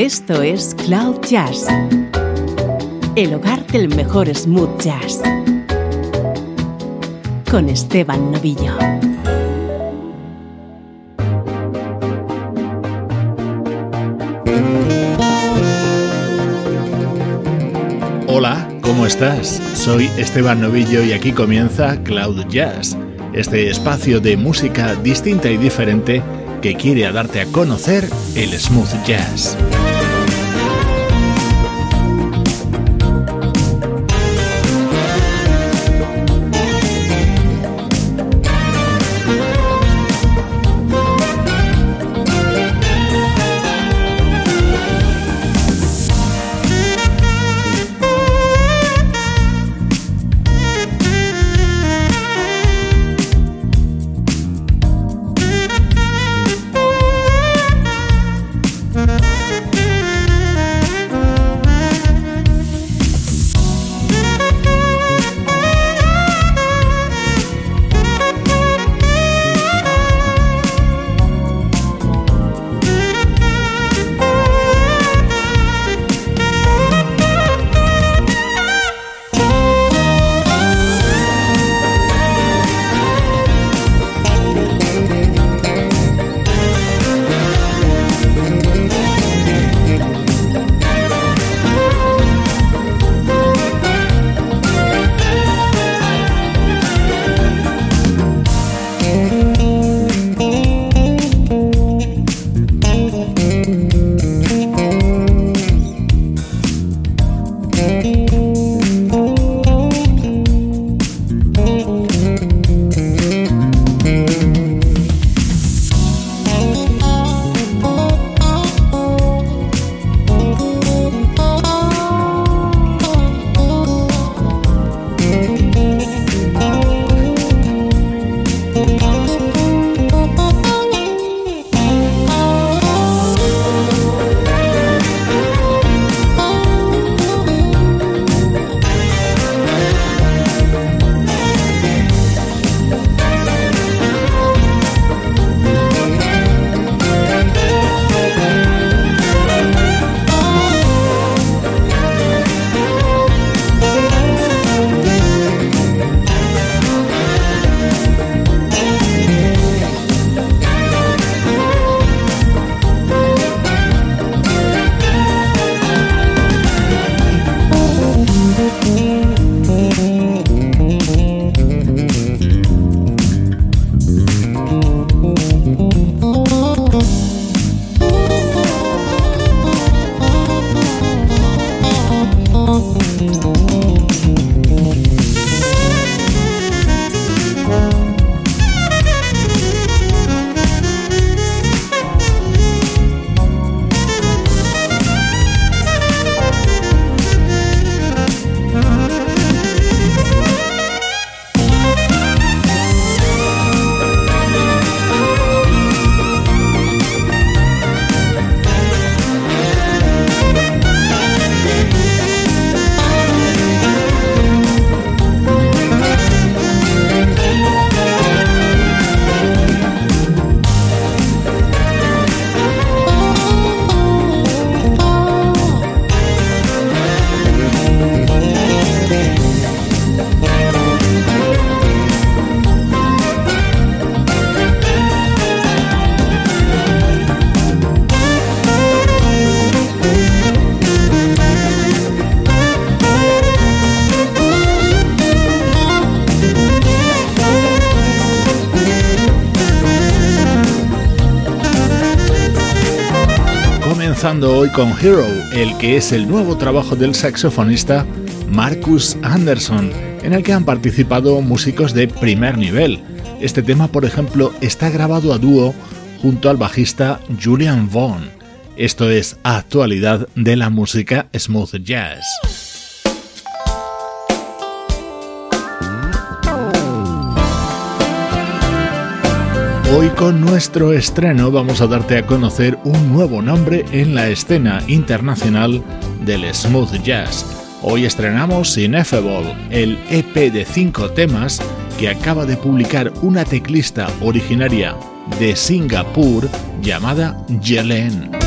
Esto es Cloud Jazz, el hogar del mejor smooth jazz, con Esteban Novillo. Hola, ¿cómo estás? Soy Esteban Novillo y aquí comienza Cloud Jazz, este espacio de música distinta y diferente que quiere darte a conocer el smooth jazz. Con Hero, el que es el nuevo trabajo del saxofonista Marcus Anderson, en el que han participado músicos de primer nivel. Este tema, por ejemplo, está grabado a dúo junto al bajista Julian Vaughn. Esto es actualidad de la música smooth jazz. Hoy con nuestro estreno vamos a darte a conocer un nuevo nombre en la escena internacional del smooth jazz. Hoy estrenamos Ineffable, el EP de cinco temas que acaba de publicar una teclista originaria de Singapur llamada Jelen.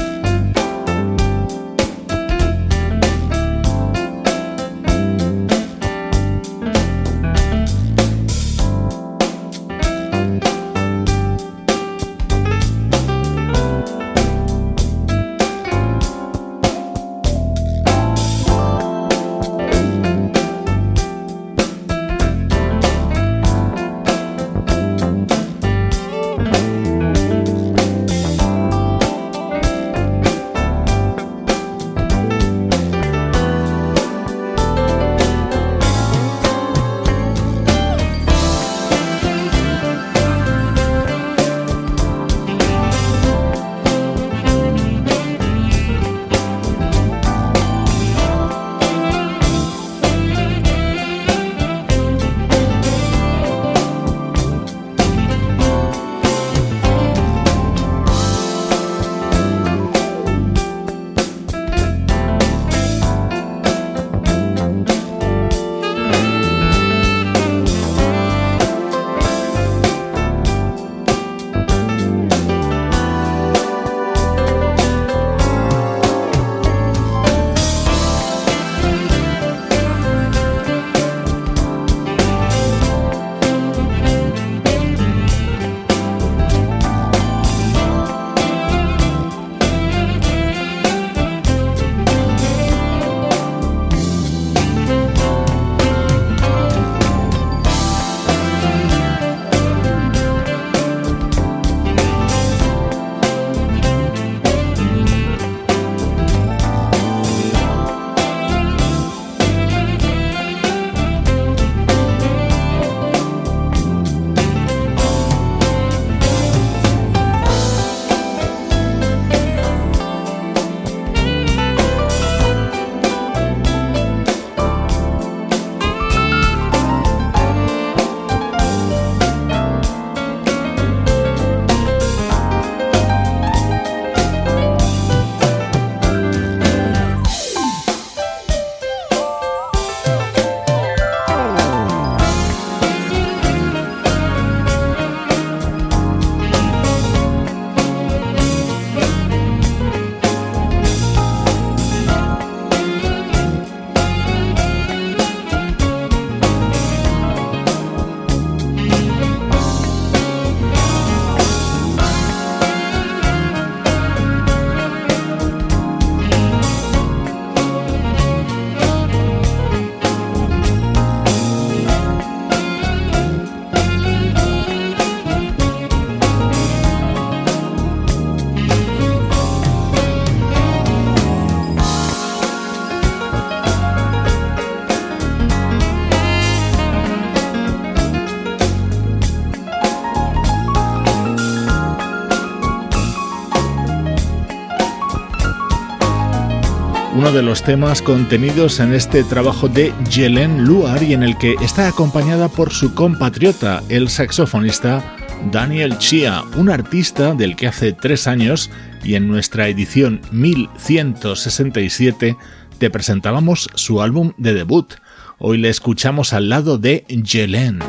De los temas contenidos en este trabajo de Jelen Luar y en el que está acompañada por su compatriota, el saxofonista Daniel Chia, un artista del que hace tres años y en nuestra edición 1167 te presentábamos su álbum de debut. Hoy le escuchamos al lado de Jelen.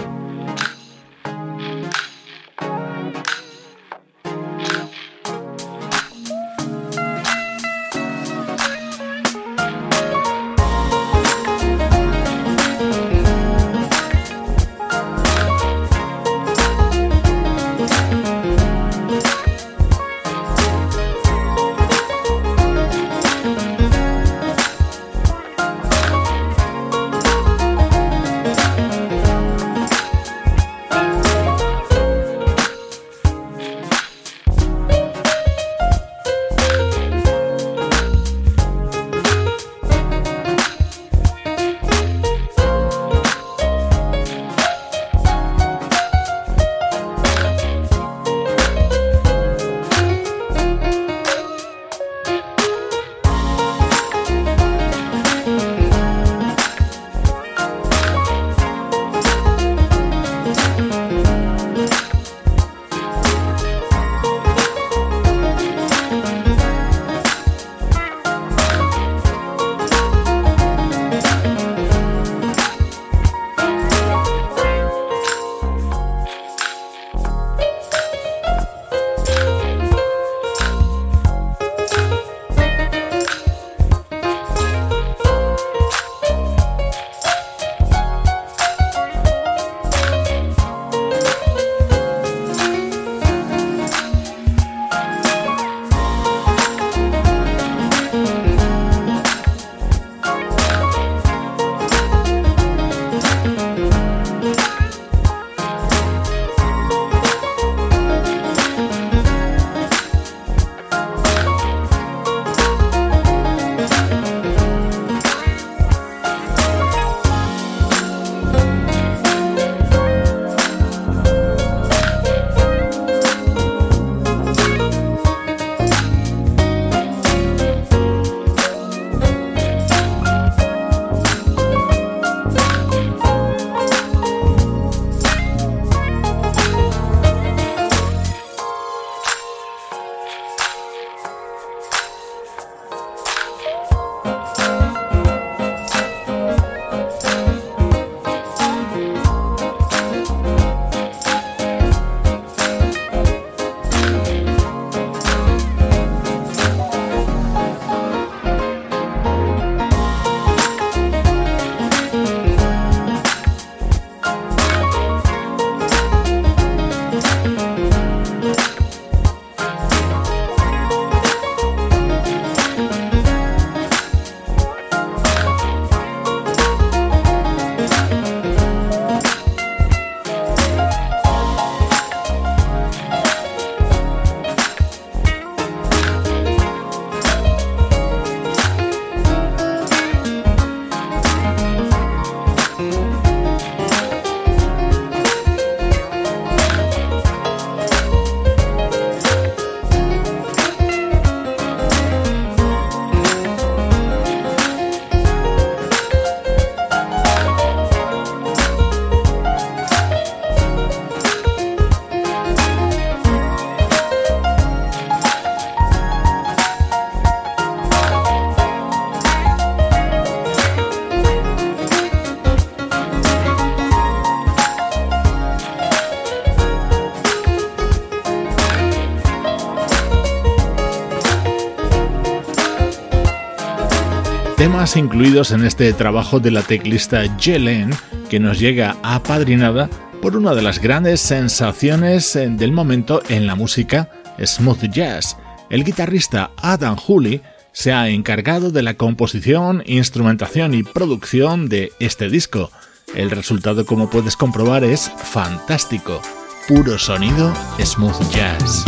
Incluidos en este trabajo de la teclista Jelen, que nos llega apadrinada por una de las grandes sensaciones eh, del momento en la música smooth jazz. El guitarrista Adam Hooley se ha encargado de la composición, instrumentación y producción de este disco. El resultado, como puedes comprobar, es fantástico. Puro sonido smooth jazz.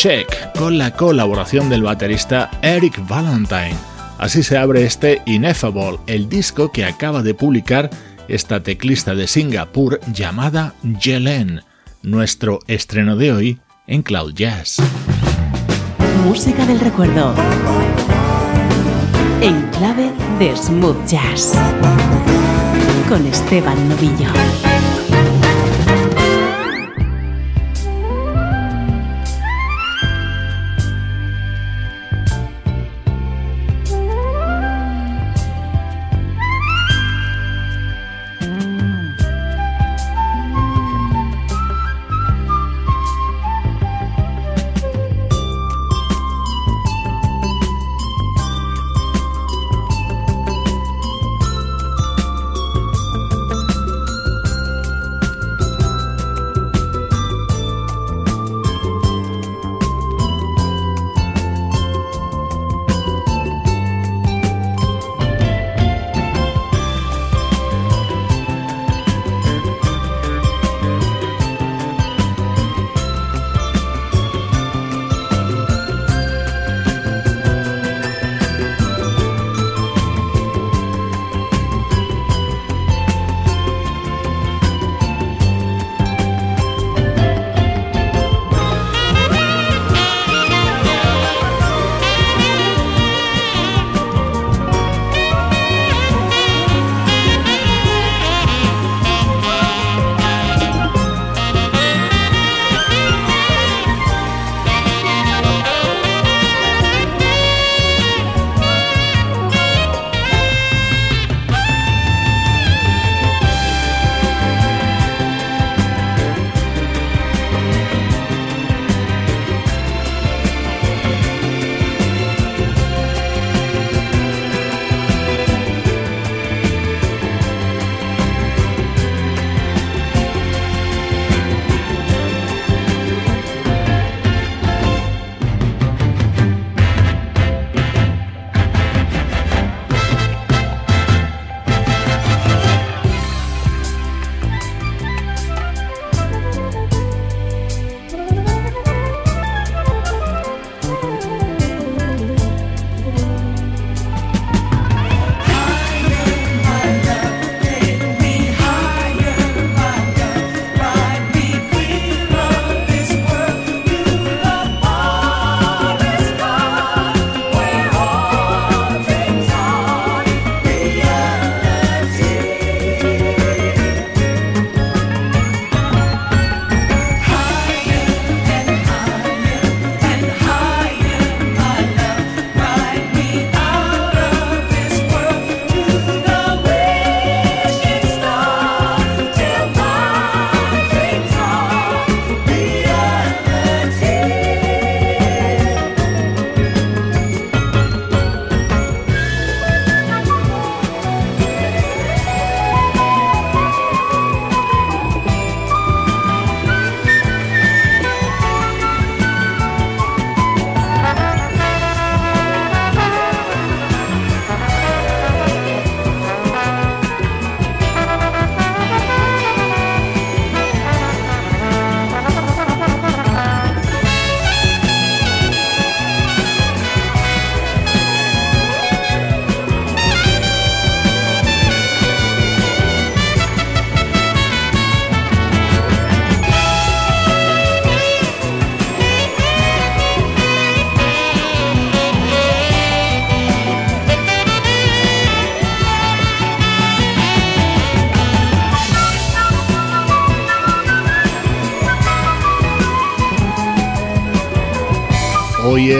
Soundcheck con la colaboración del baterista Eric Valentine. Así se abre este Ineffable, el disco que acaba de publicar esta teclista de Singapur llamada Jelen, nuestro estreno de hoy en Cloud Jazz. Música del recuerdo. En clave de smooth jazz. Con Esteban Novillo.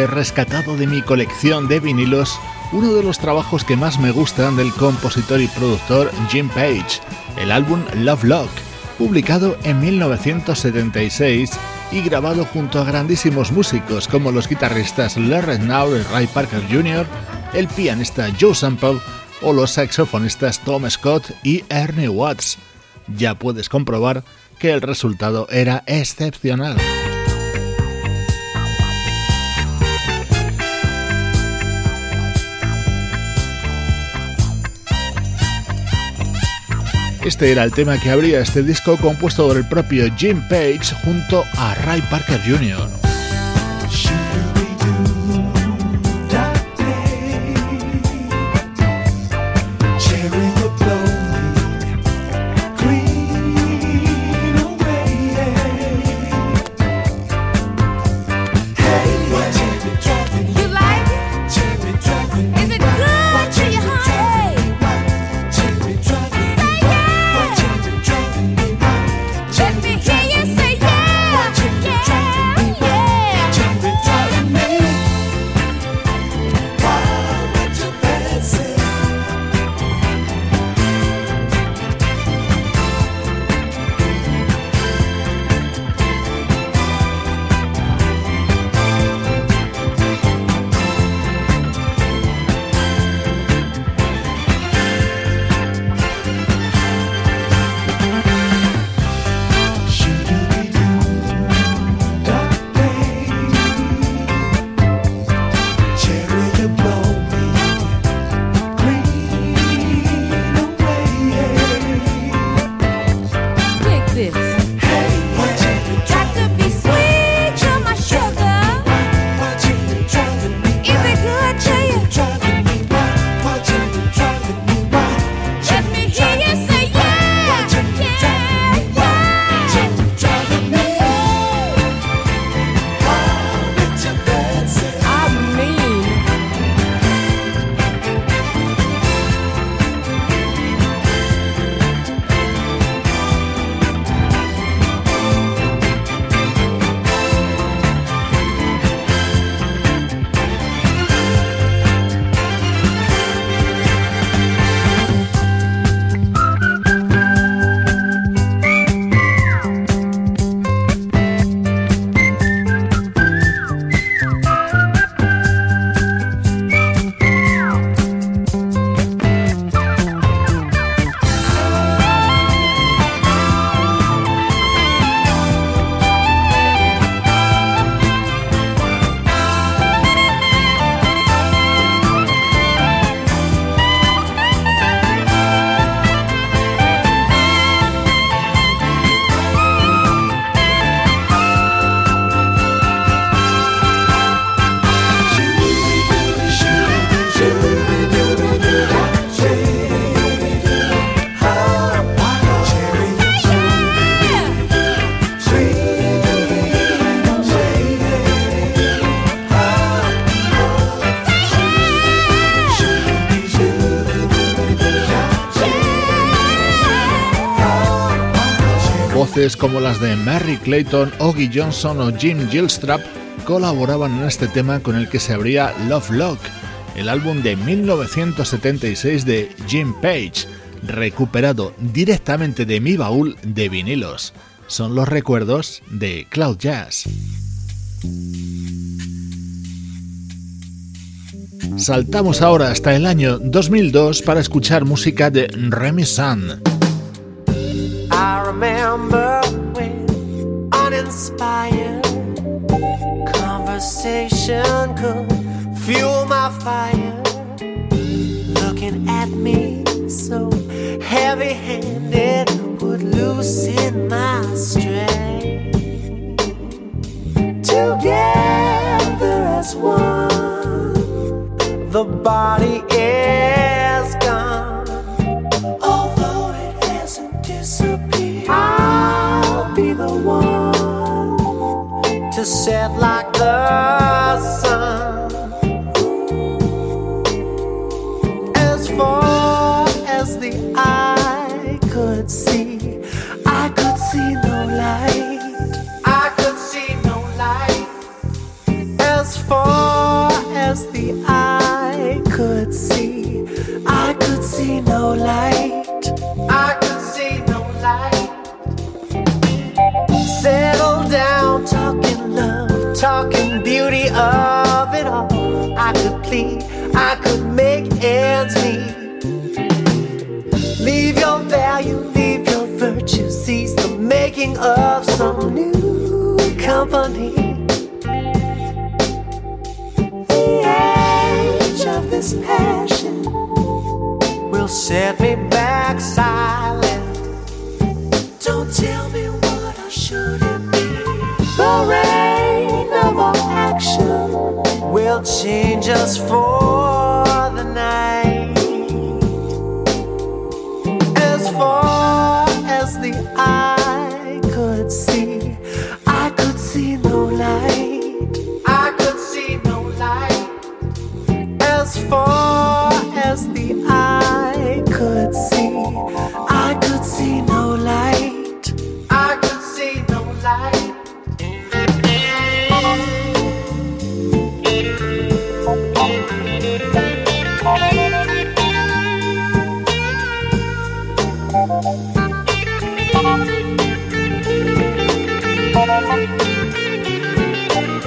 Rescatado de mi colección de vinilos uno de los trabajos que más me gustan del compositor y productor Jim Page, el álbum Love Lock, publicado en 1976 y grabado junto a grandísimos músicos como los guitarristas Larry Now y Ray Parker Jr., el pianista Joe Sample o los saxofonistas Tom Scott y Ernie Watts. Ya puedes comprobar que el resultado era excepcional. Este era el tema que abría este disco compuesto por el propio Jim Page junto a Ray Parker Jr. como las de Mary Clayton, Oggy Johnson o Jim Gilstrap colaboraban en este tema con el que se abría Love Lock, el álbum de 1976 de Jim Page, recuperado directamente de mi baúl de vinilos. Son los recuerdos de Cloud Jazz. Saltamos ahora hasta el año 2002 para escuchar música de Remy Sun. Uninspired conversation could fuel my fire. Looking at me so heavy handed would loosen my strain. Together as one, the body is gone. To set like the sun. As far as the eye could see, I could see no light. I could see no light. As far as the eye could see, I could see no light. I could see no light. Settle down, talking talking beauty of it all. I could plead, I could make ends meet. Leave your value, leave your virtue, seize the making of some new company. The age of this passion will set me back silent. Change us for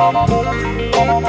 Thank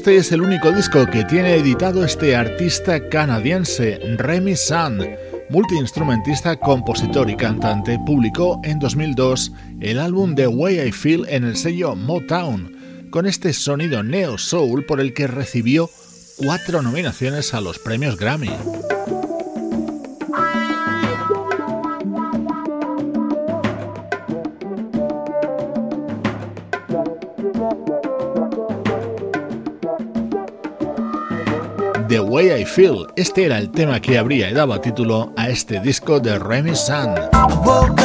Este es el único disco que tiene editado este artista canadiense, Remy Sand, multiinstrumentista, compositor y cantante, publicó en 2002 el álbum The Way I Feel en el sello Motown, con este sonido neo soul por el que recibió cuatro nominaciones a los premios Grammy. Way I Feel. Este era el tema que habría dado título a este disco de Remy woke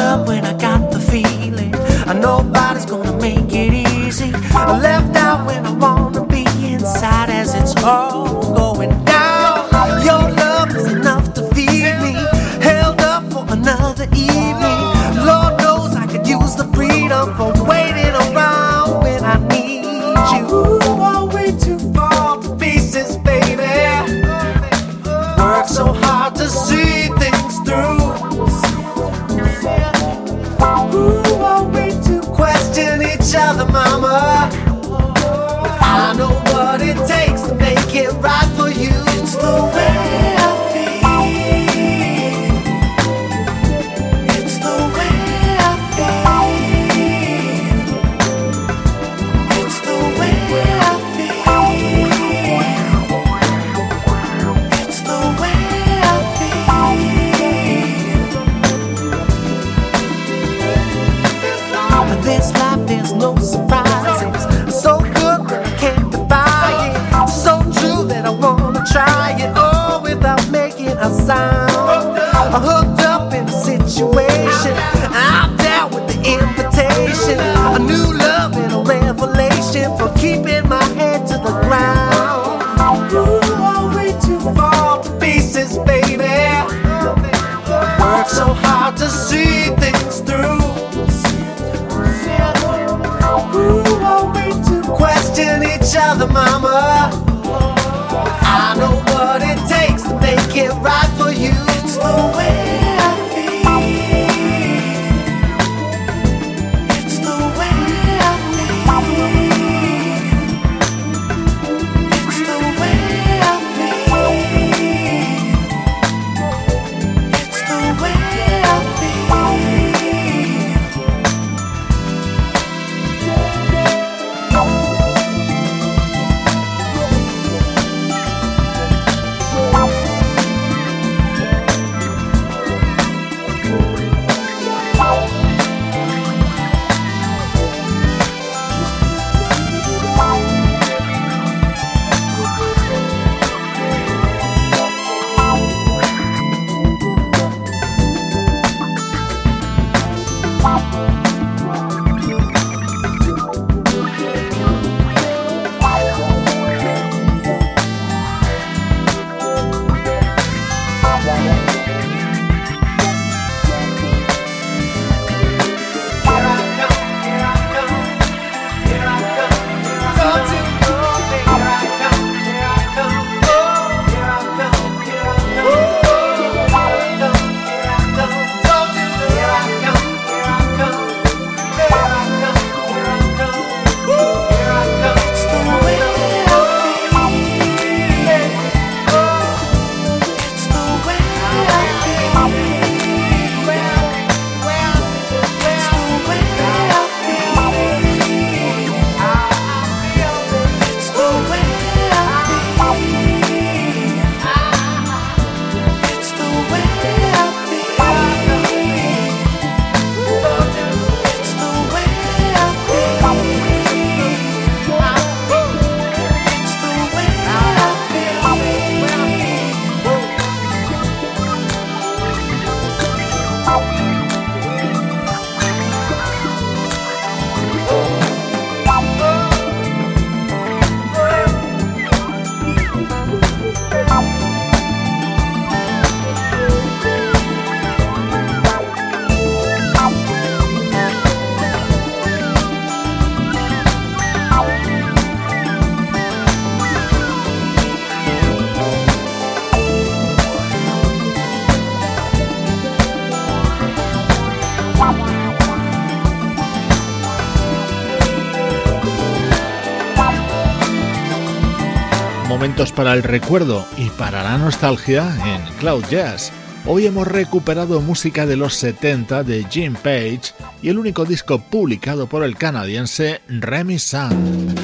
para el recuerdo y para la nostalgia en Cloud Jazz. Hoy hemos recuperado música de los 70 de Jim Page y el único disco publicado por el canadiense Remy Sun.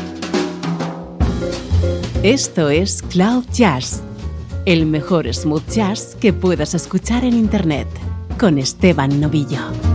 Esto es Cloud Jazz, el mejor smooth jazz que puedas escuchar en Internet, con Esteban Novillo.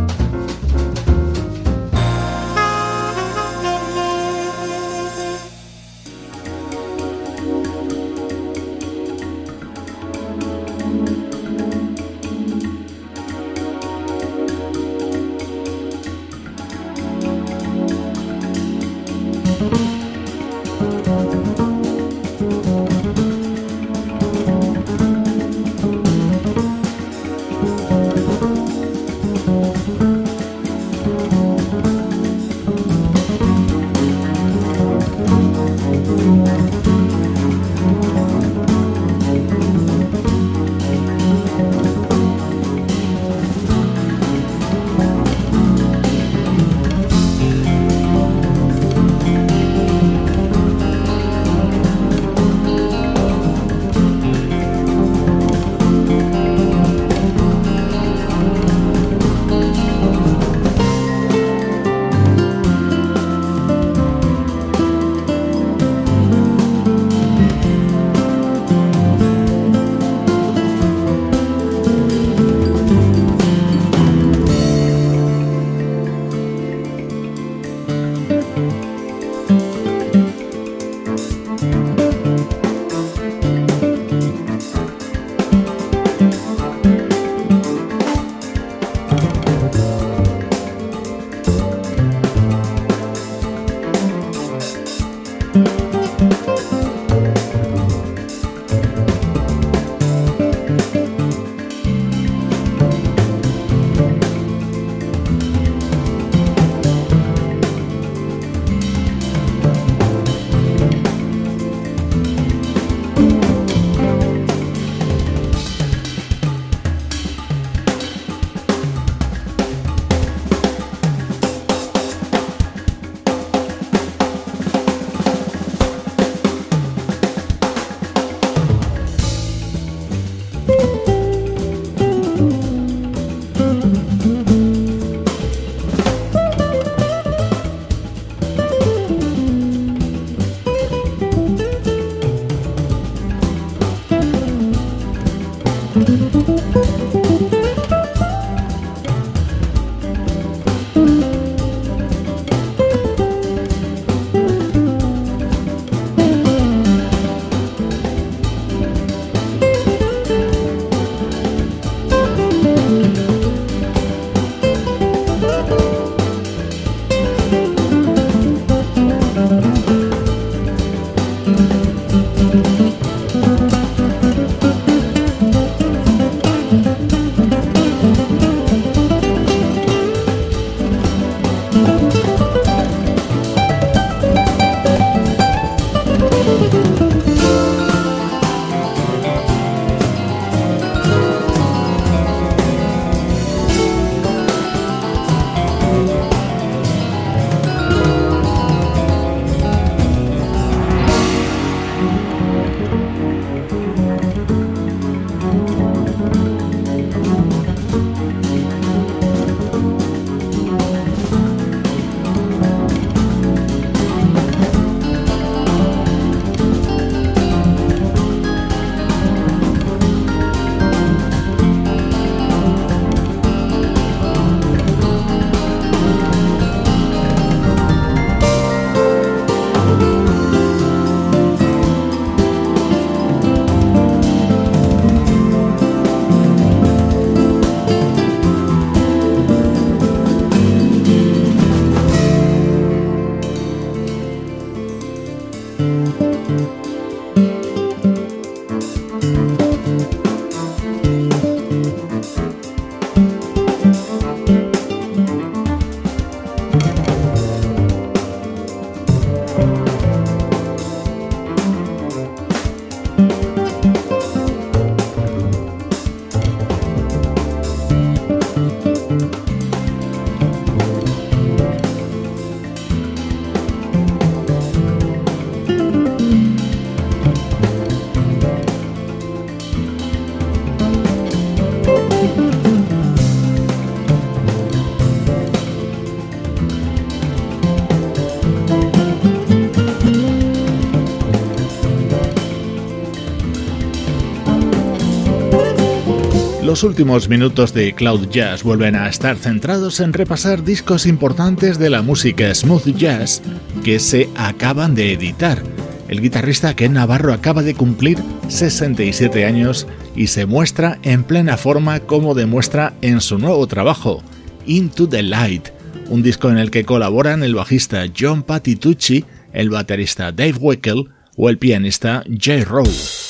Los últimos minutos de Cloud Jazz vuelven a estar centrados en repasar discos importantes de la música smooth jazz que se acaban de editar. El guitarrista Ken Navarro acaba de cumplir 67 años y se muestra en plena forma como demuestra en su nuevo trabajo, Into the Light, un disco en el que colaboran el bajista John Patitucci, el baterista Dave Weckel o el pianista Jay Rowe.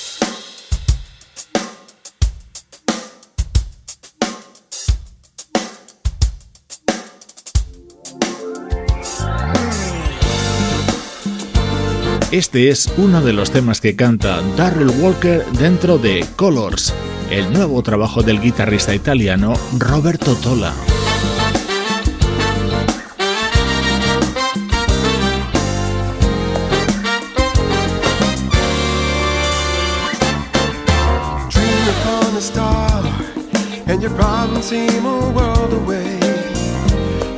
Este es uno de los temas que canta Darrell Walker dentro de Colors, el nuevo trabajo del guitarrista italiano Roberto Tola.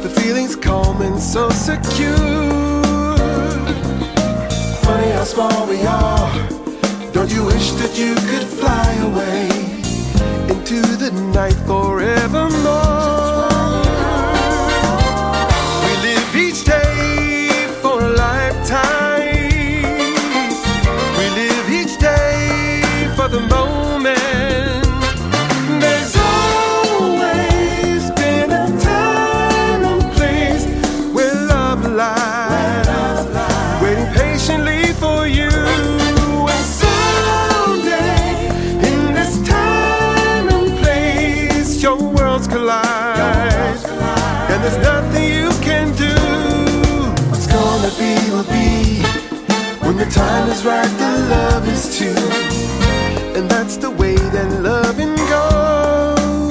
The feeling's so secure. Small we are. Don't you wish that you could fly away into the night forevermore? Time is right, the love is too. And that's the way that loving goes.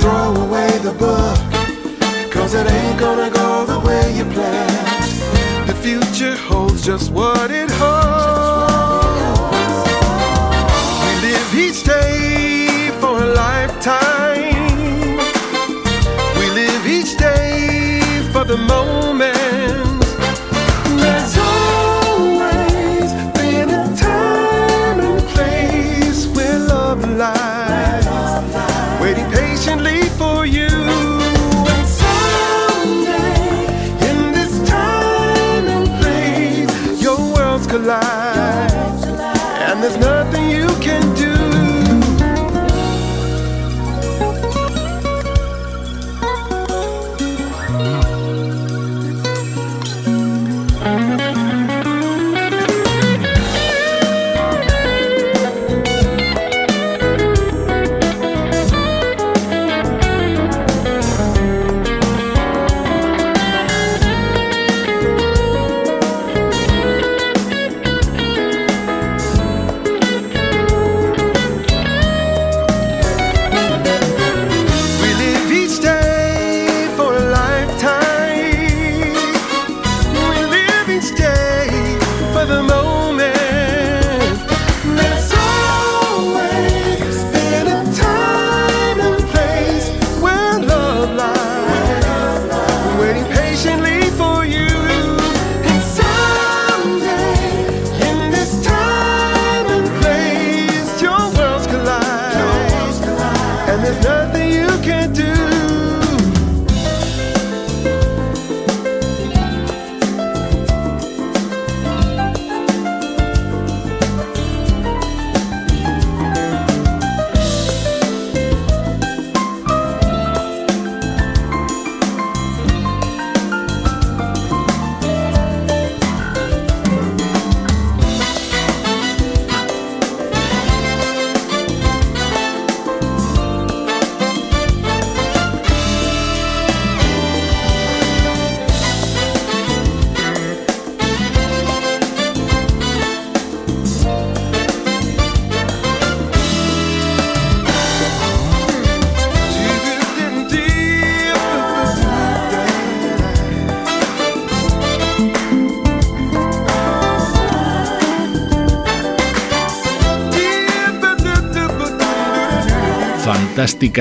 Throw away the book, cause it ain't gonna go the way you planned. The future holds just what it holds. We live each day for a lifetime. We live each day for the moment.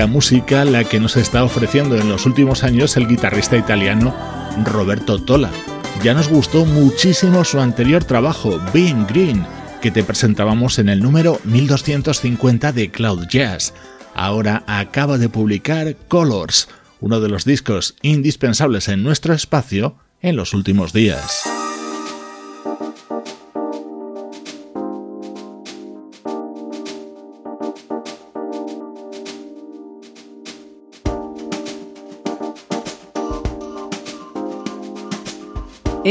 Música la que nos está ofreciendo en los últimos años el guitarrista italiano Roberto Tola. Ya nos gustó muchísimo su anterior trabajo, Being Green, que te presentábamos en el número 1250 de Cloud Jazz. Ahora acaba de publicar Colors, uno de los discos indispensables en nuestro espacio en los últimos días.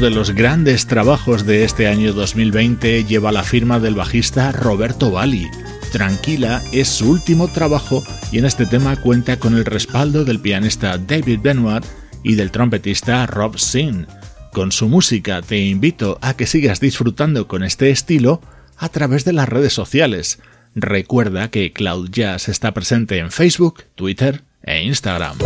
De los grandes trabajos de este año 2020 lleva la firma del bajista Roberto Bali. Tranquila es su último trabajo y en este tema cuenta con el respaldo del pianista David Benoit y del trompetista Rob Sin. Con su música te invito a que sigas disfrutando con este estilo a través de las redes sociales. Recuerda que Cloud Jazz está presente en Facebook, Twitter e Instagram.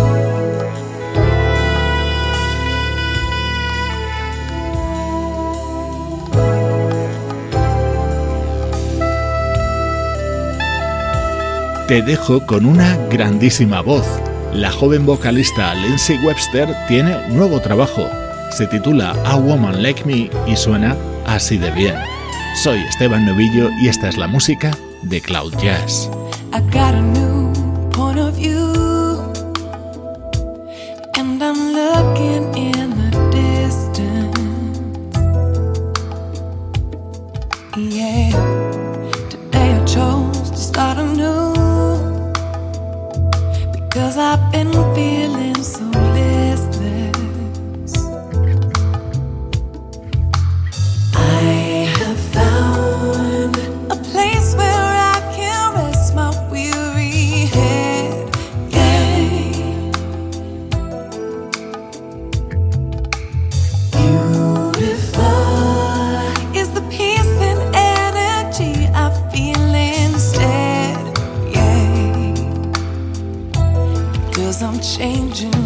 Te dejo con una grandísima voz. La joven vocalista Lindsay Webster tiene nuevo trabajo. Se titula A Woman Like Me y suena así de bien. Soy Esteban Novillo y esta es la música de Cloud Jazz. And I'm looking in the distance. Because I've been feeling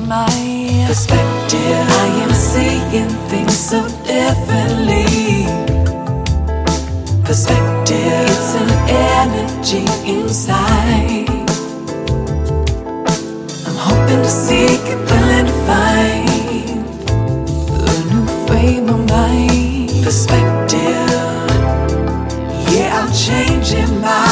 my perspective. I am seeing things so differently. Perspective, it's an energy inside. I'm hoping to seek and willing to find a new frame of mind. Perspective, yeah, I'm changing mine.